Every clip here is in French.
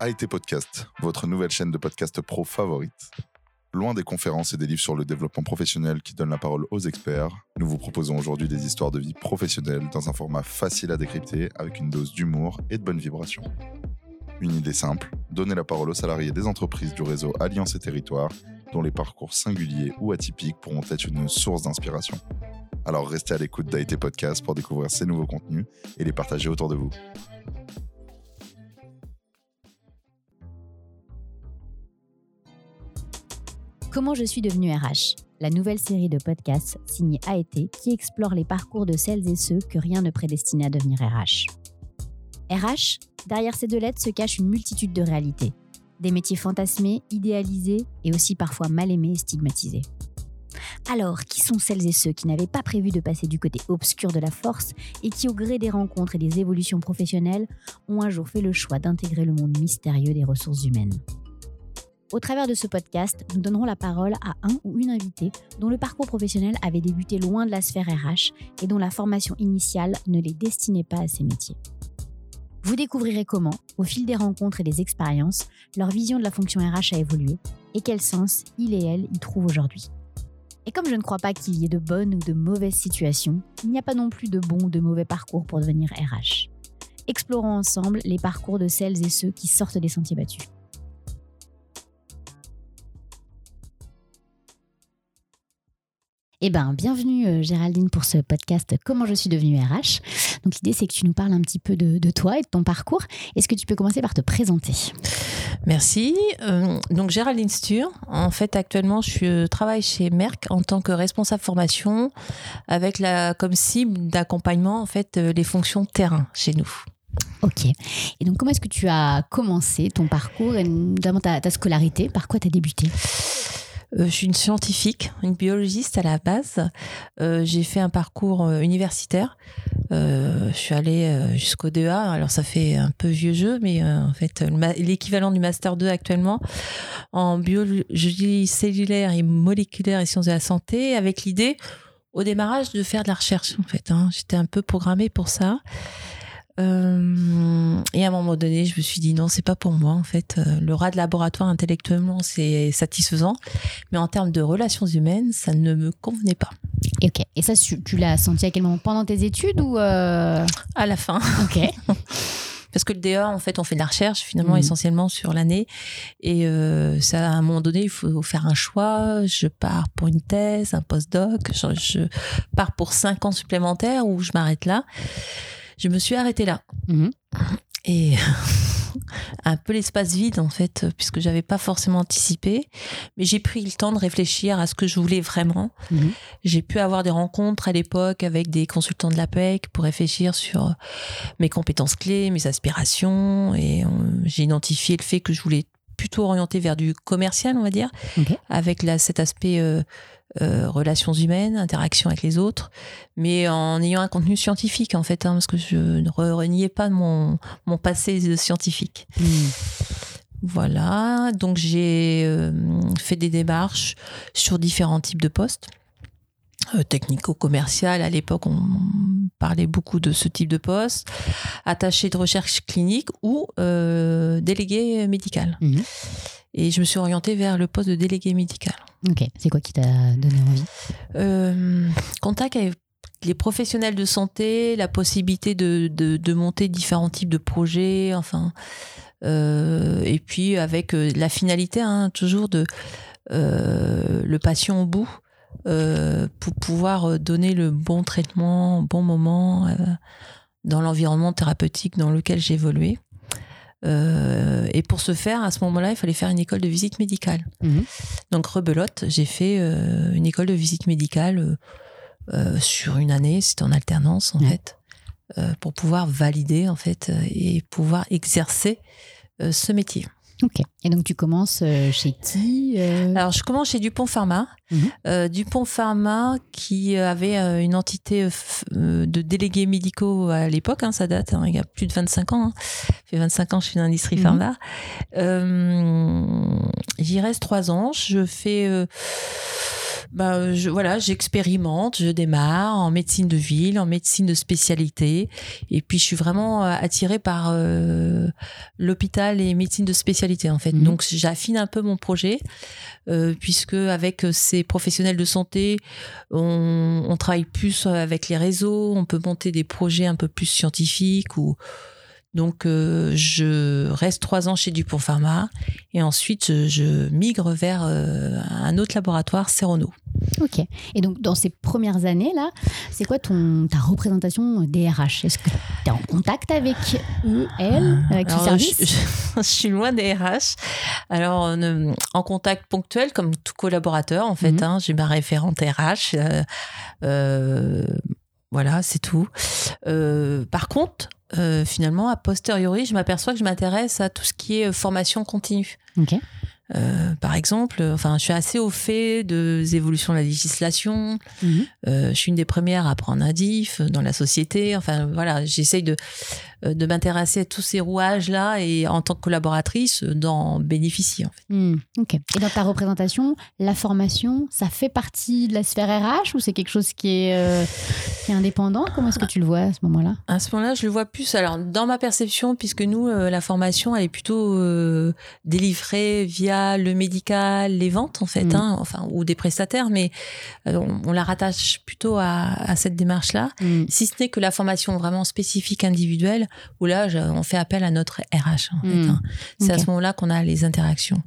AIT Podcast, votre nouvelle chaîne de podcast pro favorite. Loin des conférences et des livres sur le développement professionnel qui donnent la parole aux experts, nous vous proposons aujourd'hui des histoires de vie professionnelle dans un format facile à décrypter avec une dose d'humour et de bonnes vibrations. Une idée simple, donner la parole aux salariés des entreprises du réseau Alliance et Territoire dont les parcours singuliers ou atypiques pourront être une source d'inspiration. Alors restez à l'écoute d'AIT Podcast pour découvrir ces nouveaux contenus et les partager autour de vous. Comment je suis devenue RH La nouvelle série de podcasts signée AET qui explore les parcours de celles et ceux que rien ne prédestinait à devenir RH. RH, derrière ces deux lettres se cache une multitude de réalités. Des métiers fantasmés, idéalisés et aussi parfois mal aimés et stigmatisés. Alors, qui sont celles et ceux qui n'avaient pas prévu de passer du côté obscur de la force et qui, au gré des rencontres et des évolutions professionnelles, ont un jour fait le choix d'intégrer le monde mystérieux des ressources humaines? Au travers de ce podcast, nous donnerons la parole à un ou une invitée dont le parcours professionnel avait débuté loin de la sphère RH et dont la formation initiale ne les destinait pas à ces métiers. Vous découvrirez comment, au fil des rencontres et des expériences, leur vision de la fonction RH a évolué et quel sens il et elle y trouvent aujourd'hui. Et comme je ne crois pas qu'il y ait de bonnes ou de mauvaises situations, il n'y a pas non plus de bons ou de mauvais parcours pour devenir RH. Explorons ensemble les parcours de celles et ceux qui sortent des sentiers battus. Eh bien, bienvenue euh, Géraldine pour ce podcast Comment je suis devenue RH. Donc l'idée c'est que tu nous parles un petit peu de, toi et de ton parcours. Est-ce que tu peux commencer par te présenter? Merci. Euh, donc Géraldine Stur. En fait, actuellement, je travaille chez Merck en tant que responsable formation avec la comme cible d'accompagnement en fait euh, les fonctions terrain chez nous. Ok. Et donc, comment est-ce que tu as commencé ton parcours et notamment ta, ta scolarité? Par quoi tu as débuté? Euh, je suis une scientifique, une biologiste à la base. Euh, j'ai fait un parcours euh, universitaire. je suis allée jusqu'au DEA. Alors ça fait un peu vieux jeu, mais en fait l'équivalent du master 2 actuellement en biologie cellulaire et moléculaire et sciences de la santé, avec l'idée au démarrage de faire de la recherche. En fait, hein. j'étais un peu programmée pour ça. Euh, et à un moment donné, je me suis dit non, c'est pas pour moi en fait. Euh, le rat de laboratoire intellectuellement, c'est satisfaisant, mais en termes de relations humaines, ça ne me convenait pas. Et ok. Et ça, tu, l'as senti à quel moment? Pendant tes études ou euh? à la fin Ok. Parce que le DA, en fait, on fait de la recherche finalement mmh. essentiellement sur l'année. Et ça, à un moment donné, il faut faire un choix. Je pars pour une thèse, un postdoc. Je, je pars pour cinq ans supplémentaires ou je m'arrête là je me suis arrêtée là. Mhm. Et un peu l'espace vide en fait, puisque j'avais pas forcément anticipé, mais j'ai pris le temps de réfléchir à ce que je voulais vraiment. Mhm. J'ai pu avoir des rencontres à l'époque avec des consultants de l'APEC pour réfléchir sur mes compétences clés, mes aspirations, et j'ai identifié le fait que je voulais plutôt orienter vers du commercial, on va dire, avec là, cet aspect euh, euh, relations humaines, interaction avec les autres, mais en ayant un contenu scientifique en fait, hein, parce que je ne reniais pas mon, mon passé scientifique. Hmm. Voilà, donc j'ai euh, fait des démarches sur différents types de postes. Euh, technico-commercial, à l'époque on parlait beaucoup de ce type de poste, attaché de recherche clinique ou délégué médical. Hmm. Et je me suis orientée vers le poste de délégué médical. Ok, c'est quoi qui t'a donné envie? Euh, Contact avec les professionnels de santé, la possibilité de, de, monter différents types de projets, enfin, euh, et puis avec euh, la finalité hein, toujours de le patient au bout pour pouvoir donner le bon traitement, au bon moment dans l'environnement thérapeutique dans lequel. Euh, et pour ce faire, à ce moment-là, il fallait faire une école de visite médicale. Mhm. Donc, rebelote, j'ai fait euh, une école de visite médicale euh, sur une année, c'était en alternance en fait, pour pouvoir valider en fait et pouvoir exercer ce métier. Ok. Et donc tu commences euh, chez qui euh Alors je commence chez Dupont Pharma. Mhm. Euh, Dupont Pharma qui avait une entité de délégués médicaux à l'époque, hein, ça date, hein, il y a plus de 25 ans. Hein. Ça fait 25 ans que je suis dans l'industrie mhm. pharma. J'y reste trois ans. Je fais bah, je, voilà, j'expérimente, je démarre en médecine de ville, en médecine de spécialité, et puis je suis vraiment euh, attirée par euh, l'hôpital et médecine de spécialité en fait. Mhm. Donc j'affine un peu mon projet, euh, puisque avec ces professionnels de santé, on, on travaille plus avec les réseaux, on peut monter des projets un peu plus scientifiques ou donc, euh, je reste trois ans chez Dupont Pharma et ensuite je, migre vers euh, un autre laboratoire, Cerono. Ok. Et donc, dans ces premières années-là, c'est quoi ton, ta représentation des RH Est-ce que tu es en contact avec eux, elles, avec ce Alors, service? je, je- je suis loin des RH. Alors, on, euh, en contact ponctuel, comme tout collaborateur, en fait. Mhm. hein, J'ai ma référente RH. euh, voilà, c'est tout. Euh, par contre, euh, finalement, a posteriori, je m'aperçois que je m'intéresse à tout ce qui est euh, formation continue. Ok. Euh, par exemple, enfin, je suis assez au fait des évolutions de la législation. Mhm. Euh, je suis une des premières à prendre un DIF dans la société. Enfin, voilà, j'essaye de, euh, de m'intéresser à tous ces rouages-là et en tant que collaboratrice, d'en bénéficier. En fait. Ok. Et dans ta représentation, la formation, ça fait partie de la sphère RH ou c'est quelque chose qui est, euh, qui est indépendant? Comment est-ce que tu le vois à ce moment-là? À ce moment-là, je le vois plus. Alors, dans ma perception, puisque nous, la formation, elle est plutôt délivrée via le médical, les ventes, en fait, Mhm. hein, enfin, ou des prestataires, mais euh, on, on la rattache plutôt à, à cette démarche-là. Hmm. Si ce n'est que la formation vraiment spécifique individuelle, où là, je- on fait appel à notre RH. En fait, Mm. hein. C'est à ce moment-là qu'on a les interactions.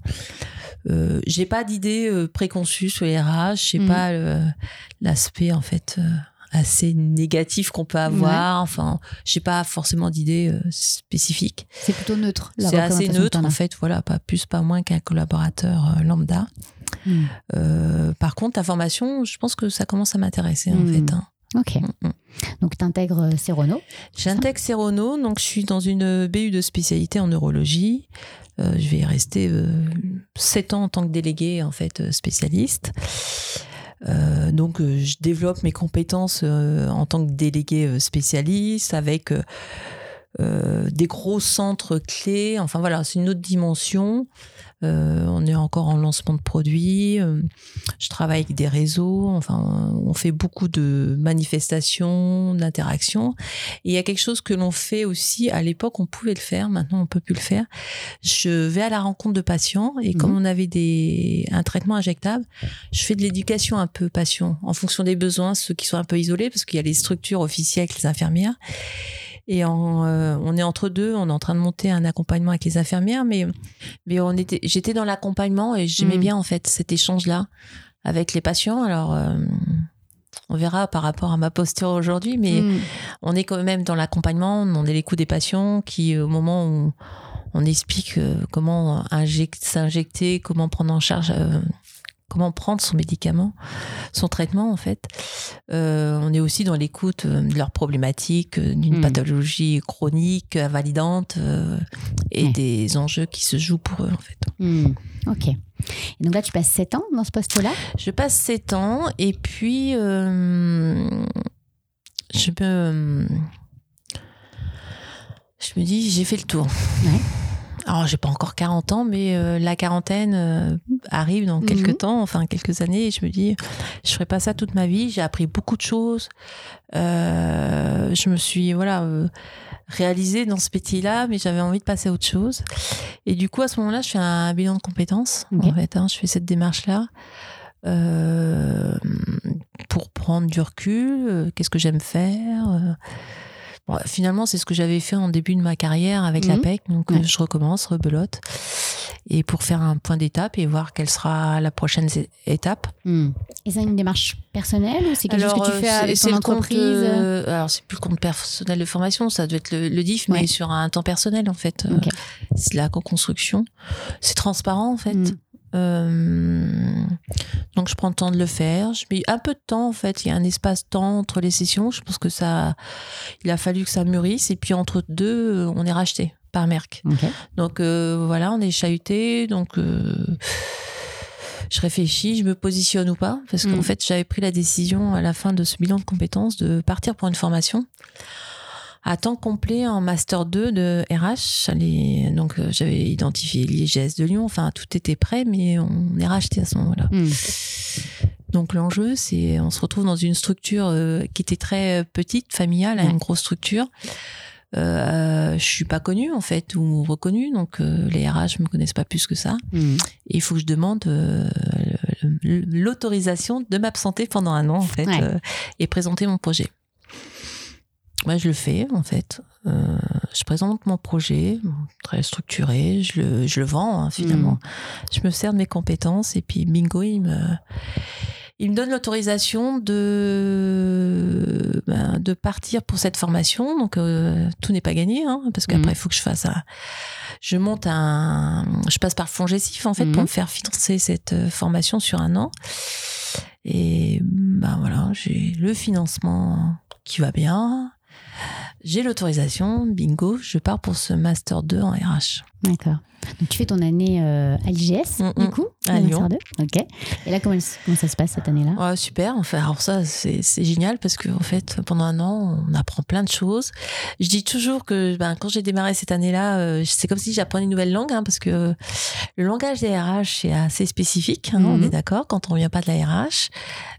Euh, j'ai pas d'idée euh, préconçue sur les RH. J'ai Mm. pas euh, l'aspect en fait euh, assez négatif qu'on peut avoir. Enfin, j'ai pas forcément d'idée euh, spécifique. C'est plutôt neutre. C'est assez neutre en fait. Voilà, pas plus, pas moins qu'un collaborateur euh, lambda. Hmm. Euh, par contre, la formation, je pense que ça commence à m'intéresser en Mm. fait. hein. Ok. Mm, mm. Donc, tu intègres Cerono. J'intègre Cerono, donc je suis dans une BU de spécialité en neurologie. Euh, je vais y rester euh, sept ans en tant que délégué en fait euh, spécialiste. Euh, donc euh, je développe mes compétences euh, en tant que délégué spécialiste avec des gros centres clés. Enfin voilà, c'est une autre dimension. Euh, on est encore en lancement de produits. Euh, je travaille avec des réseaux. Enfin, on fait beaucoup de manifestations, d'interactions. Et il y a quelque chose que l'on fait aussi. À l'époque, on pouvait le faire. Maintenant, on peut plus le faire. Je vais à la rencontre de patients et comme on avait des un traitement injectable, je fais de l'éducation un peu patient en fonction des besoins, ceux qui sont un peu isolés parce qu'il y a les structures officielles avec les infirmières. Et en, euh, on est entre deux, on est en train de monter un accompagnement avec les infirmières, mais, mais on était, j'étais dans l'accompagnement et j'aimais Mhm. bien en fait cet échange-là avec les patients. Alors, euh, on verra par rapport à ma posture aujourd'hui, mais Hmm. on est quand même dans l'accompagnement, on est l'écoute des patients qui, au moment où on explique euh, comment injecter, s'injecter, comment prendre en charge, comment prendre son médicament, son traitement en fait. Euh, on est aussi dans l'écoute euh, de leurs problématiques, euh, d'une Mm. pathologie chronique, invalidante, euh, et Ouais. des enjeux qui se jouent pour eux en fait. Hmm. Ok. Et donc là, tu passes 7 ans dans ce poste-là? Je passe 7 ans et puis euh, je me je me dis j'ai fait le tour. Ouais. Alors j'ai pas encore 40 ans mais euh, la quarantaine euh, arrive dans Mhm. quelques temps, enfin quelques années et je me dis je ferai pas ça toute ma vie, j'ai appris beaucoup de choses. Euh, je me suis voilà euh, réalisée dans ce métier-là mais j'avais envie de passer à autre chose. Et du coup à ce moment-là, je fais un bilan de compétences en fait, hein, je fais cette démarche-là. Euh, pour prendre du recul, euh, qu'est-ce que j'aime faire. Euh. Finalement, c'est ce que j'avais fait en début de ma carrière avec Mhm. la PEC, donc euh, Ouais. je recommence, rebelote, et pour faire un point d'étape et voir quelle sera la prochaine étape. Hmm. Et c'est une démarche personnelle ou c'est quelque chose que tu euh, fais c'est- avec c'est ton le compte, entreprise? euh, alors, c'est plus le compte personnel de formation, ça doit être le, le DIF, Ouais. mais sur un temps personnel, en fait. Euh. C'est de la co-construction. C'est transparent, en fait. Mm. Euh, donc je prends le temps de le faire. Je mets un peu de temps en fait. Il y a un espace-temps entre les sessions. Je pense que ça, il a fallu que ça mûrisse. Et puis entre deux, euh, on est racheté par Merck. Donc euh, voilà, on est chahuté. Donc euh, je réfléchis, je me positionne ou pas, parce qu'en Mm. fait j'avais pris la décision à la fin de ce bilan de compétences de partir pour une formation à temps complet en master 2 de RH. J'allais- donc euh, j'avais identifié l'IGS de Lyon. Enfin tout était prêt, mais on est racheté à ce moment-là. Hmm. Donc l'enjeu, c'est on se retrouve dans une structure euh, qui était très petite, familiale, à une grosse structure. Euh, je suis pas connue en fait ou reconnue, donc euh, les RH me connaissent pas plus que ça. Et il faut que je demande euh, l'autorisation de m'absenter pendant un an en fait Ouais. euh, et présenter mon projet. Moi, je le fais en fait. Euh, je présente mon projet très structuré, je le, je le vends hein, finalement. Je me sers de mes compétences et puis bingo, il me, il me donne l'autorisation de, ben, de partir pour cette formation. Donc euh, tout n'est pas gagné hein, parce qu'après Mhm. il faut que je fasse un, je monte un, je passe par le fonds Gessif en fait pour me faire financer cette euh, formation sur un an. Et ben voilà, j'ai le financement qui va bien. J'ai l'autorisation, bingo, je pars pour ce Master 2 en RH. D'accord. Donc tu fais ton année euh, à l'IGS, Mm, du mm. coup À Lyon. Master 2. Ok. Et là, comment, comment ça se passe cette année-là? Ouais, super. Enfin, alors ça, c'est génial parce que en fait, pendant un an, on apprend plein de choses. Je dis toujours que ben, quand j'ai démarré cette année-là, euh, c'est comme si j'apprenais une nouvelle langue hein, parce que le langage des RH est assez spécifique. hein, On Mhm. est d'accord. Quand on vient pas de la RH,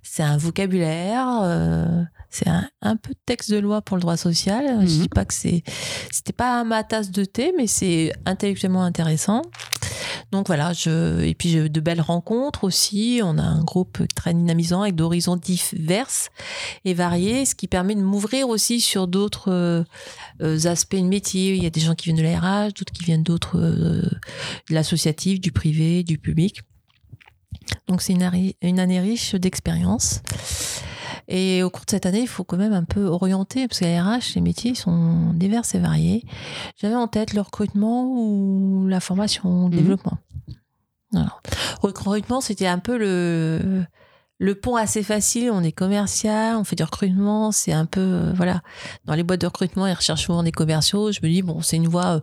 c'est un vocabulaire. euh, c'est un, un peu de texte de loi pour le droit social. Je Mhm. dis pas que c'est, c'était pas ma tasse de thé, mais c'est intellectuellement intéressant. Donc voilà, je, et puis j'ai de belles rencontres aussi. On a un groupe très dynamisant avec d'horizons divers et variés, ce qui permet de m'ouvrir aussi sur d'autres euh, aspects de métier. Il y a des gens qui viennent de la RH, d'autres qui viennent d'autres, euh, de l'associatif, du privé, du public. Donc c'est une, une année riche d'expérience. Et au cours de cette année, il faut quand même un peu orienter, parce la RH, les métiers sont divers et variés. J'avais en tête le recrutement ou la formation, le Mhm. développement. Voilà. Recrutement, c'était un peu le, le pont assez facile. On est commercial, on fait du recrutement. C'est un peu, euh, voilà. Dans les boîtes de recrutement, ils recherchent souvent des commerciaux. Je me dis, bon, c'est une voie euh,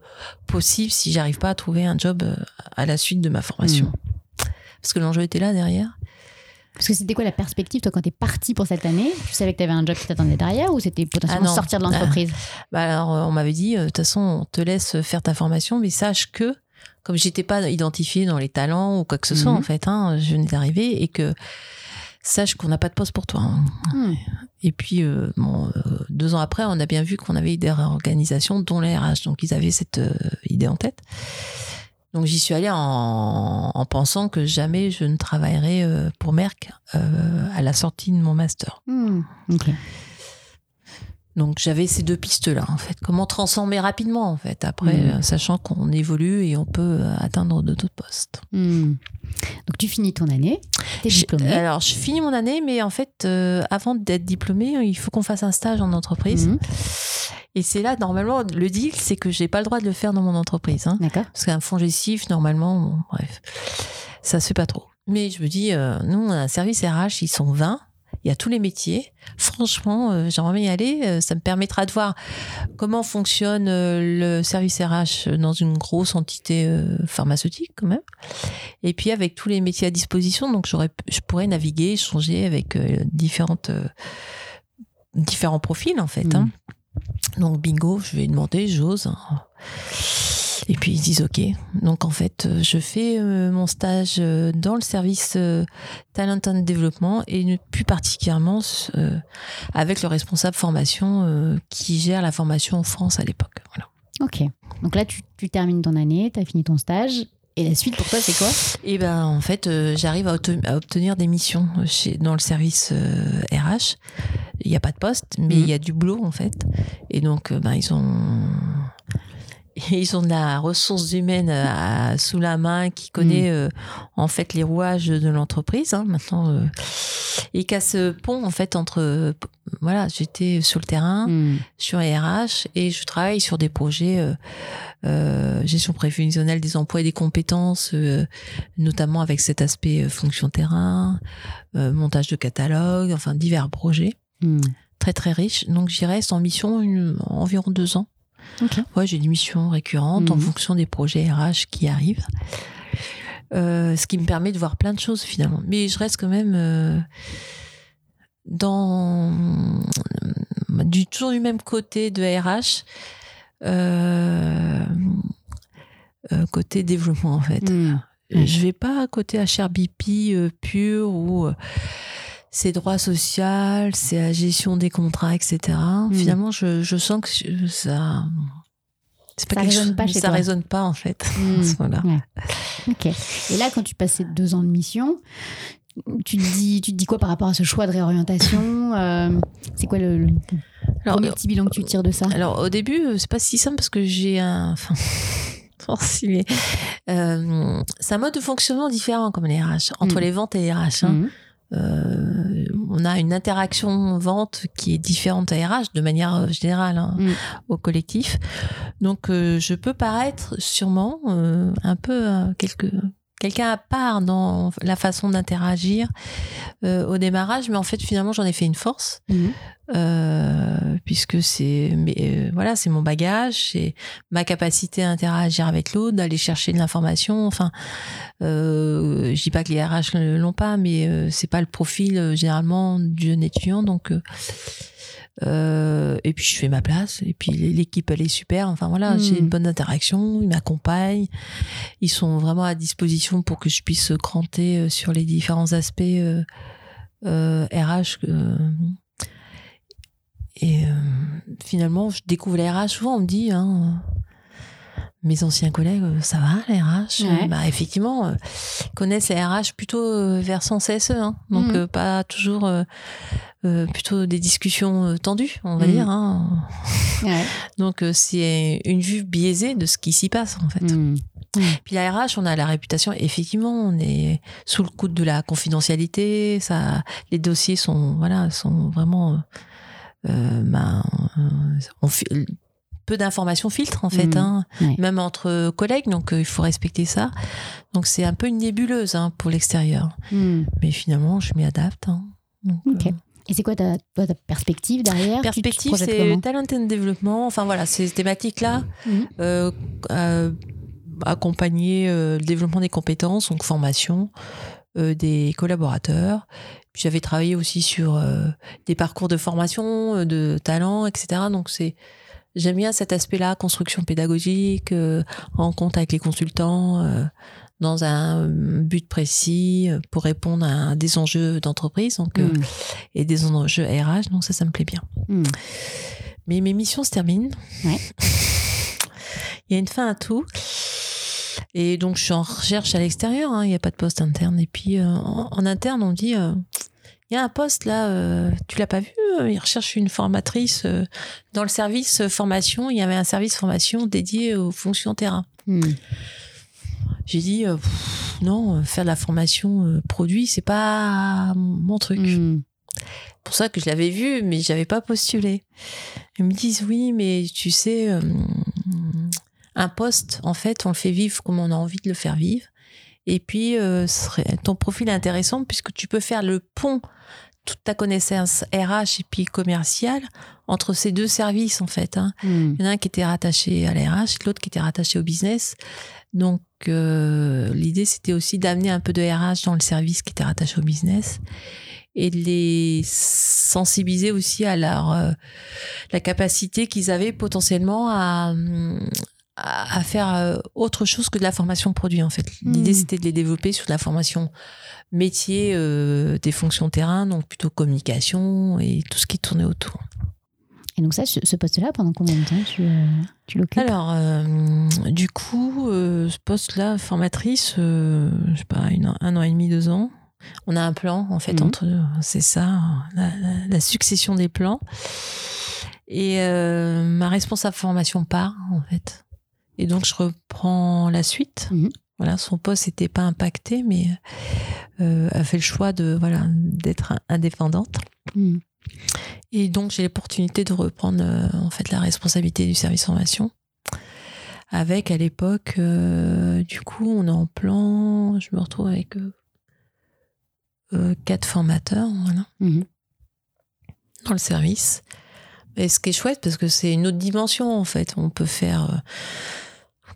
possible si j'arrive pas à trouver un job euh, à la suite de ma formation. Mhm. Parce que l'enjeu était là derrière. Parce que c'était quoi la perspective, toi, quand t'es parti pour cette année? Tu savais que t'avais un job qui t'attendait derrière ou c'était potentiellement Ah sortir de l'entreprise? Bah alors, on m'avait dit, euh, de toute façon, on te laisse faire ta formation, mais sache que, comme j'étais pas identifiée dans les talents ou quoi que ce soit, Mhm. en fait, hein, je venais d'arriver, et que sache qu'on n'a pas de poste pour toi. hein. Hmm. Et puis, euh, bon, euh, deux ans après, on a bien vu qu'on avait eu des réorganisations, dont les RH. Donc, ils avaient cette euh, idée en tête. Donc, j'y suis allée en, en pensant que jamais je ne travaillerais euh, pour Merck euh, à la sortie de mon master. Hmm. Donc j'avais ces deux pistes-là, en fait. Comment transformer rapidement, en fait, après, Mhm. euh, sachant qu'on évolue et on peut euh, atteindre d'autres postes. Hmm. Donc tu finis ton année, t'es Je- diplômé. alors, je finis mon année, mais en fait, euh, avant d'être diplômée, il faut qu'on fasse un stage en entreprise. Et c'est là, normalement, le deal, c'est que j'ai pas le droit de le faire dans mon entreprise. hein. D'accord. Parce qu'un fonds gestif, normalement, bon, bref, ça se fait pas trop. Mais je me dis, euh, nous, on a un service RH, ils sont 20. Il y a tous les métiers. Franchement, euh, j'aimerais bien y aller. Euh, ça me permettra de voir comment fonctionne euh, le service RH dans une grosse entité pharmaceutique, quand même. Et puis, avec tous les métiers à disposition, donc je pourrais naviguer, échanger avec différentes, différents profils, en fait. hein. Donc, bingo, je vais demander, j'ose. Et puis ils disent OK. Donc en fait, je fais euh, mon stage euh, dans le service euh, Talent and Development et plus particulièrement avec le responsable formation qui gère la formation en France à l'époque. Voilà. Ok. Donc là, tu, tu termines ton année, t'as fini ton stage. Et la suite pour toi, c'est quoi? Et ben en fait, euh, j'arrive à, obtenir des missions chez, dans le service euh, RH. Il n'y a pas de poste, mais Mhm. il y a du boulot en fait. Et donc, euh, ben, ils ont ils ont de la ressource humaine à- sous la main qui connaît euh, en fait les rouages de l'entreprise. hein, maintenant, euh, et qu'à ce pont en fait entre euh, voilà, j'étais sur le terrain Hmm. sur RH et je travaille sur des projets euh, euh, gestion prévisionnelle des emplois et des compétences, euh, notamment avec cet aspect euh, fonction terrain, euh, montage de catalogue, enfin divers projets Hmm. très très riches. Donc j'y reste en mission une- environ deux ans. Ok. Ouais, j'ai des missions récurrentes en Mhm. fonction des projets RH qui arrivent. Euh, ce qui me permet de voir plein de choses finalement. Mais je reste quand même euh, dans du toujours du même côté de RH, euh, côté développement en fait. Ouais. Je vais pas à côté HRBP pur ou c'est droit social, c'est la gestion des contrats, etc. Finalement, je, je sens que ça. C'est pas ça résonne pas chez ça résonne pas en fait. voilà. Ok. Et là, quand tu passais deux ans de mission, tu te dis, tu te dis quoi par rapport à ce choix de réorientation euh, C'est quoi le, le alors, petit bilan que tu tires de ça? Alors au début, euh, c'est pas si simple parce que j'ai un. Enfin, euh, c'est un mode de fonctionnement différent comme les RH entre mm. les ventes et les RH. Hein. Euh, on a une interaction vente qui est différente à RH de manière générale hein, mm. au collectif. Donc je peux paraître sûrement un peu quelque quelqu'un à part dans la façon d'interagir euh, au démarrage, mais en fait finalement j'en ai fait une force mhm. euh, puisque c'est euh, voilà c'est mon bagage, c'est ma capacité à interagir avec l'autre, d'aller chercher de l'information. Enfin, je dis pas que les RH l'ont pas, mais c'est pas le profil généralement du jeune étudiant, donc euh, et puis je fais ma place. Et puis l'équipe elle est super. Enfin voilà, j'ai une hmm. bonne interaction. Ils m'accompagnent. Ils sont vraiment à disposition pour que je puisse cranter euh, sur les différents aspects euh, euh RH. et finalement, je découvre les RH. Souvent, on me dit. Hein, mes anciens collègues, ça va, les RH bah, Effectivement, connaissent les RH plutôt vers son CSE, hein, donc hmm. pas toujours euh, plutôt des discussions euh, tendues, on va mm. dire. Hein. Donc euh, c'est une vue biaisée de ce qui s'y passe en fait. Mm. Mm. Puis la RH, on a la réputation, effectivement, on est sous le coup de la confidentialité. Ça, les dossiers sont, voilà, sont vraiment, ben, on peu d'informations filtrent en fait, hein, même entre collègues, donc il faut respecter ça. Donc c'est un peu une nébuleuse hein, pour l'extérieur. Mais finalement, je m'y adapte. Hein. ok. Et c'est quoi ta, ta, perspective derrière? Perspective, c'est talent and développement. Enfin voilà, ces thématiques-là, mhm. euh, euh, accompagner euh, le développement des compétences, donc formation des collaborateurs. Puis j'avais travaillé aussi sur des parcours de formation, de talent, etc. Donc c'est j'aime bien cet aspect-là, construction pédagogique, rencontre avec les consultants dans un but précis euh, pour répondre à des enjeux d'entreprise donc euh, mm. et des enjeux RH donc ça ça me plaît bien mm. mais mes missions se terminent ouais. il y a une fin à tout et donc je suis en recherche à l'extérieur hein. il n'y a pas de poste interne et puis euh, en, interne on dit il y a un poste là, tu l'as pas vu Il recherche une formatrice dans le service formation. Il y avait un service formation dédié aux fonctions terrain. Mm j'ai dit euh, non, euh, faire de la formation euh, produit, c'est pas mon truc. Hmm. Pour ça que je l'avais vu, mais j'avais pas postulé. Ils me disent oui, mais tu sais, un poste, en fait, on le fait vivre comme on a envie de le faire vivre. Et puis, ton profil est intéressant puisque tu peux faire le pont toute ta connaissance RH et puis commerciale entre ces deux services en fait. Hein. Hmm. Il y en a un qui était rattaché à l'RH, l'autre qui était rattaché au business. Donc euh, l'idée c'était aussi d'amener un peu de RH dans le service qui était rattaché au business et de les sensibiliser aussi à leur euh, la capacité qu'ils avaient potentiellement à, à, faire euh, autre chose que de la formation produit en fait. L'idée hmm. c'était de les développer sur de la formation métier des fonctions terrain, donc plutôt communication et tout ce qui tournait autour. Et donc ça, ce poste-là, pendant combien de temps tu, euh, tu l'occupes? Alors, euh, du coup, euh, ce poste-là, formatrice, je sais pas, un an et demi, deux ans. On a un plan, en fait, mhm. entre c'est ça, la, succession des plans. Et ma responsable formation part, en fait. Et donc, je reprends la suite. Mhm. Voilà, son poste n'était pas impacté, mais a fait le choix de voilà d'être indépendante. Mhm. Et donc j'ai l'opportunité de reprendre euh, en fait la responsabilité du service formation. Avec à l'époque, euh, du coup, on est en plan, je me retrouve avec euh, quatre formateurs, voilà, mhm. dans le service. Et ce qui est chouette parce que c'est une autre dimension en fait. On peut faire,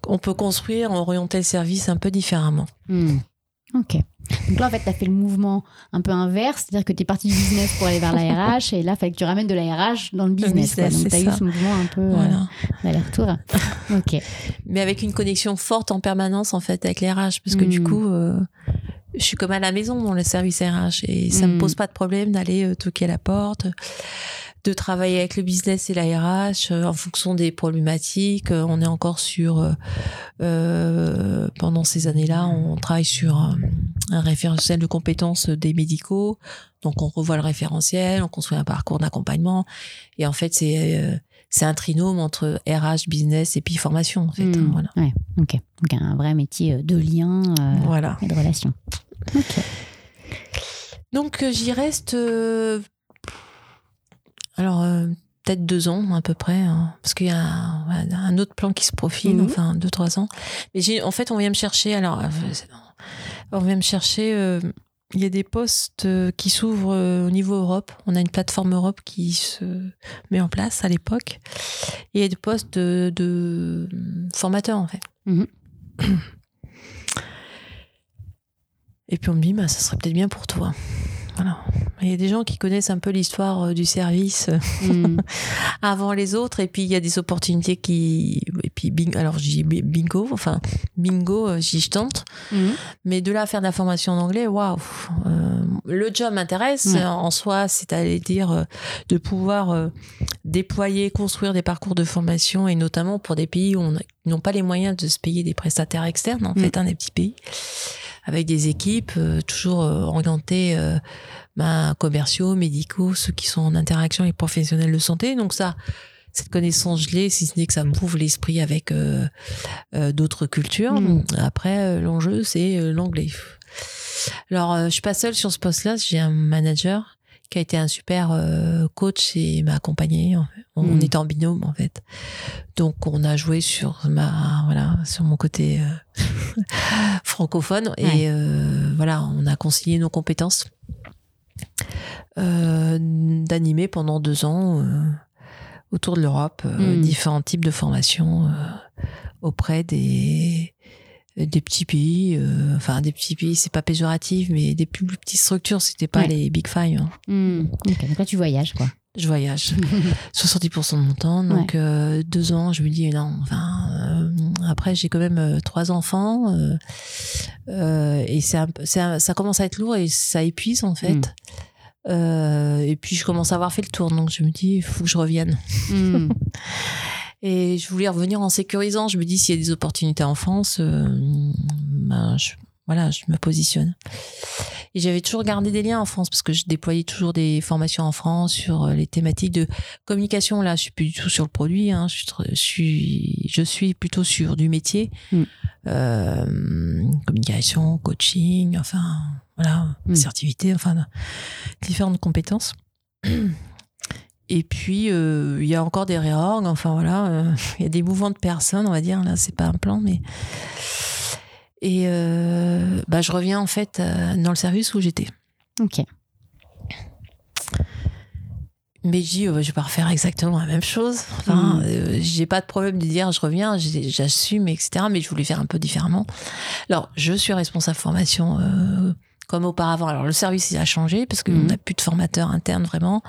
on peut construire, orienter le service un peu différemment. Mhm. Ok. Donc là, en fait, tu as fait le mouvement un peu inverse, c'est-à-dire que tu es parti du business pour aller vers la RH, et là, il fallait que tu ramènes de la RH dans le business. Donc, tu as eu ce mouvement un peu euh, voilà. d'aller-retour. ok. Mais avec une connexion forte en permanence, en fait, avec les RH, parce que du hmm. coup, euh, je suis comme à la maison dans le service RH et ça me Mm. pose pas de problème d'aller euh, toquer à la porte, de travailler avec le business et la RH euh, en fonction des problématiques. Euh, on est encore sur, euh, euh, pendant ces années-là, on travaille sur un, un référentiel de compétences des médicaux. Donc on revoit le référentiel, on construit un parcours d'accompagnement et en fait c'est euh, c'est un trinôme entre RH, business et puis formation en fait. hein, Hmm, voilà. Ouais, ok. Donc un vrai métier de lien euh, voilà. et de relation. Ok. Donc j'y reste euh, alors euh, peut-être deux ans à peu près, hein, parce qu'il y a un, autre plan qui se profile, Mhm. enfin deux trois ans. Mais j'ai en fait on vient me chercher alors euh, on vient me chercher. euh, il y a des postes qui s'ouvrent au niveau Europe. On a une plateforme Europe qui se met en place à l'époque. Et il y a des postes de, de formateurs en fait. Mhm. Et puis on me dit, bah, ça serait peut-être bien pour toi. Voilà. Il y a des gens qui connaissent un peu l'histoire euh, du service Hmm. avant les autres, et puis il y a des opportunités qui. Et puis, bing... alors dis bingo, enfin, bingo, euh, j'y tente. Mhm. Mais de là à faire de la formation en anglais, waouh Euh, Le job m'intéresse Ouais. euh, en soi, c'est-à-dire euh, de pouvoir déployer, construire des parcours de formation, et notamment pour des pays où on n'ont pas les moyens de se payer des prestataires externes, en Mm. fait, hein, des petits pays, avec des équipes euh, toujours orientées euh, ben, commerciaux, médicaux, ceux qui sont en interaction avec professionnels de santé. Donc ça, cette connaissance, je l'ai, si ce n'est que ça m'ouvre l'esprit avec euh, euh, d'autres cultures. Mm. Après, euh, l'enjeu, c'est l'anglais. Alors, je suis pas seule sur ce poste-là. J'ai un manager qui a été un super coach et m'a accompagné. en fait. On, Mm. était en binôme, en fait. Donc, on a joué sur ma, voilà, sur mon côté francophone Ouais. et voilà, on a concilié nos compétences d'animer pendant deux ans euh, autour de l'Europe euh, Mm. différents types de formations euh, auprès des des petits pays, euh, enfin des petits pays, c'est pas péjoratif, mais des plus petites structures, c'était pas Ouais. les big five. hein. Hmm. Donc là tu voyages quoi. Je voyage 70% de mon temps, donc euh, deux ans, je me dis non. Enfin, euh, après j'ai quand même euh, trois enfants et c'est un peu- c'est un- ça commence à être lourd et ça épuise en fait. Mm. Et puis je commence à avoir fait le tour, donc je me dis il faut que je revienne. Hmm. Et je voulais revenir en sécurisant. Je me dis s'il y a des opportunités en France, ben, je, voilà, je me positionne. Et j'avais toujours gardé des liens en France parce que je déployais toujours des formations en France sur euh, les thématiques de communication. Là, je suis plus du tout sur le produit. Hein. Je, suis, je suis, je suis plutôt sur du métier, Mm. Euh, communication, coaching, enfin voilà, Mm. assertivité, enfin différentes compétences. Et puis, euh, il y a encore des réorgs, enfin voilà, euh, il y a des mouvements de personnes, on va dire, là, c'est pas un plan, mais. Et euh, bah, je reviens en fait euh, dans le service où j'étais. Ok. Mais je dis, euh, je vais pas refaire exactement la même chose. Enfin, Mm. euh, j'ai pas de problème de dire je reviens, j'assume, etc. Mais je voulais faire un peu différemment. Alors, je suis responsable formation comme auparavant. Alors, le service il a changé parce qu'on Mhm. n'a plus de formateurs internes vraiment.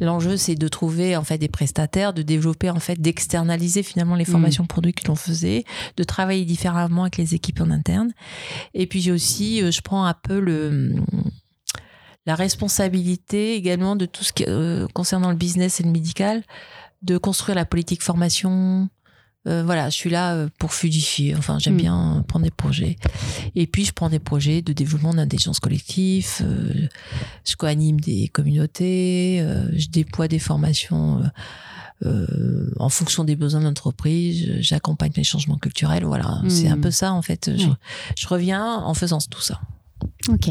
L'enjeu, c'est de trouver en fait des prestataires, de développer en fait, d'externaliser finalement les Mhm. formations produits que l'on faisait, de travailler différemment avec les équipes en interne. Et puis j'ai aussi, euh, je prends un peu le la responsabilité également de tout ce qui euh, concernant le business et le médical, de construire la politique formation. Euh, voilà, je suis là euh, pour fluidifier. Enfin, j'aime Mm. bien prendre des projets. Et puis, je prends des projets de développement d'intelligence collective. euh, je co-anime des communautés. euh, je déploie des formations en fonction des besoins de l'entreprise. J'accompagne les changements culturels. Voilà, Mm. c'est un peu ça en fait. Je, Ouais. je reviens en faisant tout ça. Ok.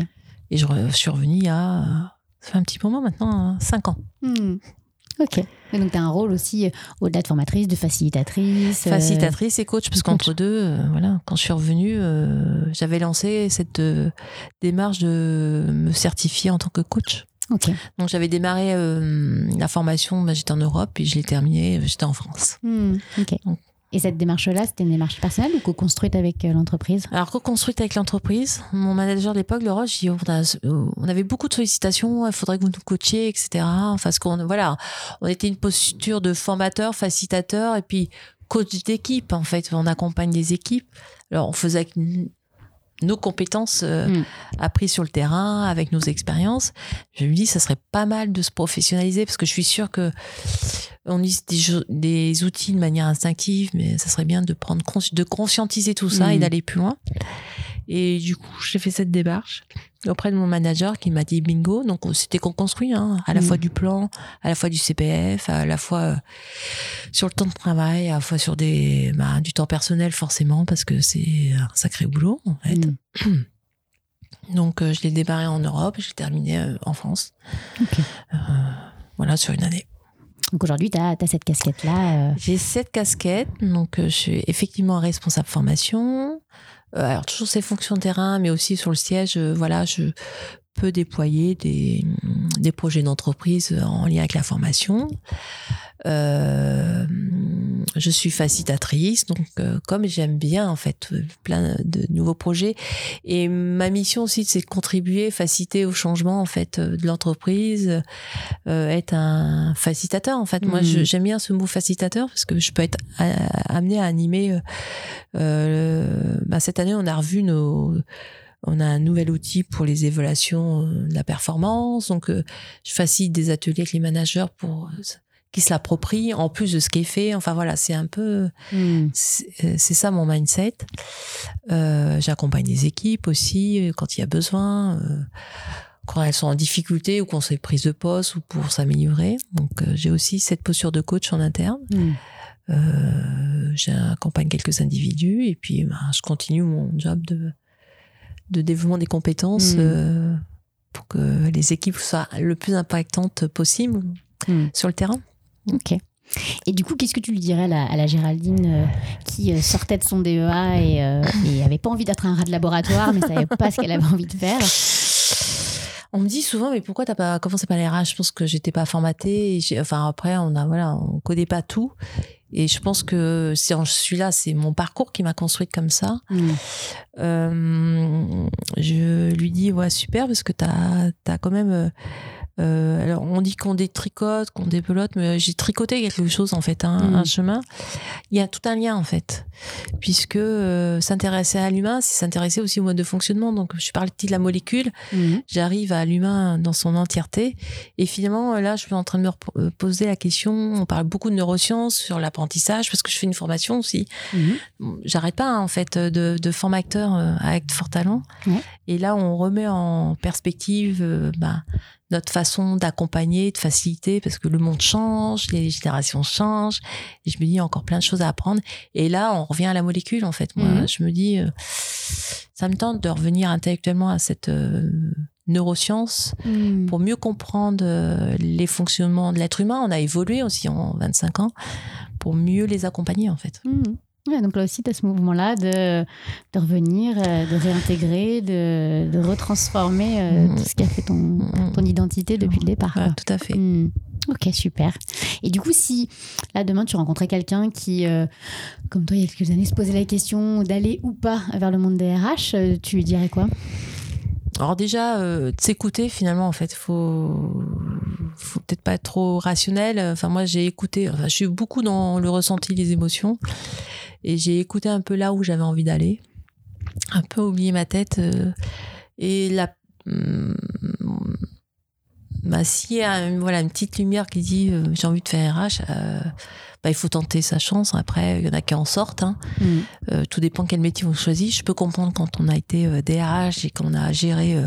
Et je suis revenue il y a, ça fait un petit moment maintenant, 5 ans. Hmm. Ok. Et donc tu as un rôle aussi euh, au-delà de formatrice, de facilitatrice. euh, Facilitatrice et coach, parce qu'entre deux, euh, voilà, quand je suis revenue, euh, j'avais lancé cette euh, démarche de me certifier en tant que coach. Donc j'avais démarré la formation, bah, j'étais en Europe, et je l'ai terminée, j'étais en France. Hmm. Donc- Et cette démarche-là, c'était une démarche personnelle ou co-construite avec euh, l'entreprise? Alors, co-construite avec l'entreprise, mon manager de l'époque, je dis, on, a- on avait beaucoup de sollicitations, il faudrait que vous nous coachiez, etc. Enfin, parce qu'on, voilà, on était une posture de formateur, facilitateur, et puis coach d'équipe, en fait. On accompagne des équipes. Alors, on faisait nos compétences euh, Mm. apprises sur le terrain, avec nos expériences. Je me dis, ça serait pas mal de se professionnaliser parce que je suis sûre que on utilise des, outils de manière instinctive, mais ça serait bien de prendre consci- de conscientiser tout ça Mm. et d'aller plus loin. Et du coup, j'ai fait cette démarche auprès de mon manager qui m'a dit bingo. Donc, c'était qu'on construit hein, à la Mm. fois du plan, à la fois du CPF, à la fois euh, sur le temps de travail, à la fois sur des, bah, du temps personnel forcément parce que c'est un sacré boulot en fait. Mm. Donc, euh, je l'ai démarré en Europe et je l'ai terminé euh, en France. Euh, voilà, sur une année. Donc aujourd'hui, tu as, cette casquette-là. J'ai cette casquette, donc je suis effectivement responsable formation. Euh, alors toujours ces fonctions terrain, mais aussi sur le siège, euh, voilà, je peux déployer des, des projets d'entreprise en lien avec la formation. Euh, je suis facilitatrice, donc euh, comme j'aime bien en fait plein de nouveaux projets, et ma mission aussi c'est de contribuer, faciliter au changement en fait de l'entreprise, euh, être un facilitateur en fait. Moi je- j'aime bien ce mot facilitateur parce que je peux être euh, amené à animer. bah, cette année on a revu nos on a un nouvel outil pour les évaluations euh, de la performance. Donc, euh, je facilite des ateliers avec les managers pour euh, qui se l'approprient en plus de ce qui est fait. Enfin voilà, c'est un peu mm. c'est ça mon mindset. Euh, J'accompagne des équipes aussi quand il y a besoin, euh, quand elles sont en difficulté ou quand c'est prise de poste ou pour s'améliorer. Donc euh, j'ai aussi cette posture de coach en interne. Mm. Euh, J'accompagne quelques individus et puis ben, je continue mon job de, de développement des compétences Mm. euh, pour que les équipes soient le plus impactantes possible Mm. sur le terrain. Ok. Et du coup, qu'est-ce que tu lui dirais à la, à la Géraldine euh, qui euh, sortait de son DEA et, euh, et avait pas envie d'être un rat de laboratoire, mais savait pas ce qu'elle avait envie de faire? On me dit souvent, mais pourquoi t'as pas commencé par les RH Je pense que j'étais pas formatée. et enfin, après, on a, voilà, on connaît pas tout. Et je pense que si je suis là, c'est mon parcours qui m'a construite comme ça. Mm. Euh, je lui dis, ouais, super, parce que t'as as quand même. Euh, euh, alors, on dit qu'on détricote, qu'on dépelote, mais j'ai tricoté quelque chose, en fait, un, Mm. un chemin. Il y a tout un lien, en fait. Puisque euh, s'intéresser à l'humain, c'est s'intéresser aussi au mode de fonctionnement. Donc, je suis partie de la molécule, Mm. j'arrive à l'humain dans son entièreté. Et finalement, là, je suis en train de me euh, poser la question. On parle beaucoup de neurosciences sur l'apprentissage parce que je fais une formation aussi. Mhm. J'arrête pas, hein, en fait, de, de former acteur euh, avec fort talent. Et là, on remet en perspective euh, bah, notre façon d'accompagner, de faciliter, parce que le monde change, les générations changent. Et je me dis, il y a encore plein de choses à apprendre. Et là, on revient à la molécule, en fait. Moi, Mhm. je me dis, euh, ça me tente de revenir intellectuellement à cette euh, neuroscience Mm. pour mieux comprendre euh, les fonctionnements de l'être humain. On a évolué aussi en 25 ans pour mieux les accompagner, en fait. Mm. Ouais, donc là aussi, tu as ce mouvement-là de, de revenir, euh, de réintégrer, de, de retransformer euh, Mm. tout ce qui a fait ton, Mm. ton identité depuis le départ. Voilà, tout à fait. Hmm. Ok, super. Et du coup, si là demain tu rencontrais quelqu'un qui, euh, comme toi il y a quelques années, se posait la question d'aller ou pas vers le monde des RH, tu lui dirais quoi? Alors déjà, euh, s'écouter finalement, en fait, faut, faut peut-être pas être trop rationnel. Enfin, moi, j'ai écouté. Enfin, je suis beaucoup dans le ressenti, les émotions, et j'ai écouté un peu là où j'avais envie d'aller, un peu oublié ma tête. euh, et la, hum, bah, s'il y a une, voilà une petite lumière qui dit euh, j'ai envie de faire RH, euh, bah, il faut tenter sa chance. Après, il y en a qui en sortent. hein. Euh, tout dépend quel métier on choisit. Je peux comprendre quand on a été DRH et qu'on a géré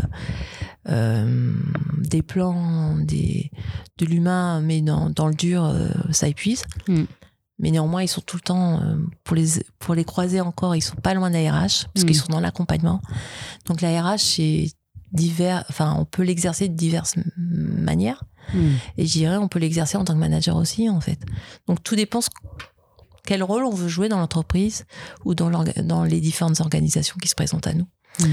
des plans, des, de l'humain, mais dans, dans le dur, ça épuise. Mm. Mais néanmoins, ils sont tout le temps, euh, pour, les, pour les croiser encore, ils sont pas loin de la RH, parce Mm. qu'ils sont dans l'accompagnement. Donc la RH, c'est divers, enfin, on peut l'exercer de diverses manières. Hmm. Et je dirais, on peut l'exercer en tant que manager aussi, en fait. Donc tout dépend ce- quel rôle on veut jouer dans l'entreprise ou dans, dans les différentes organisations qui se présentent à nous. Hmm.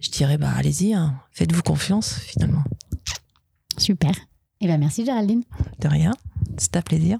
Je dirais, bah allez-y, hein. faites-vous confiance, finalement. Super. Eh ben merci Géraldine. De rien, c'est un plaisir.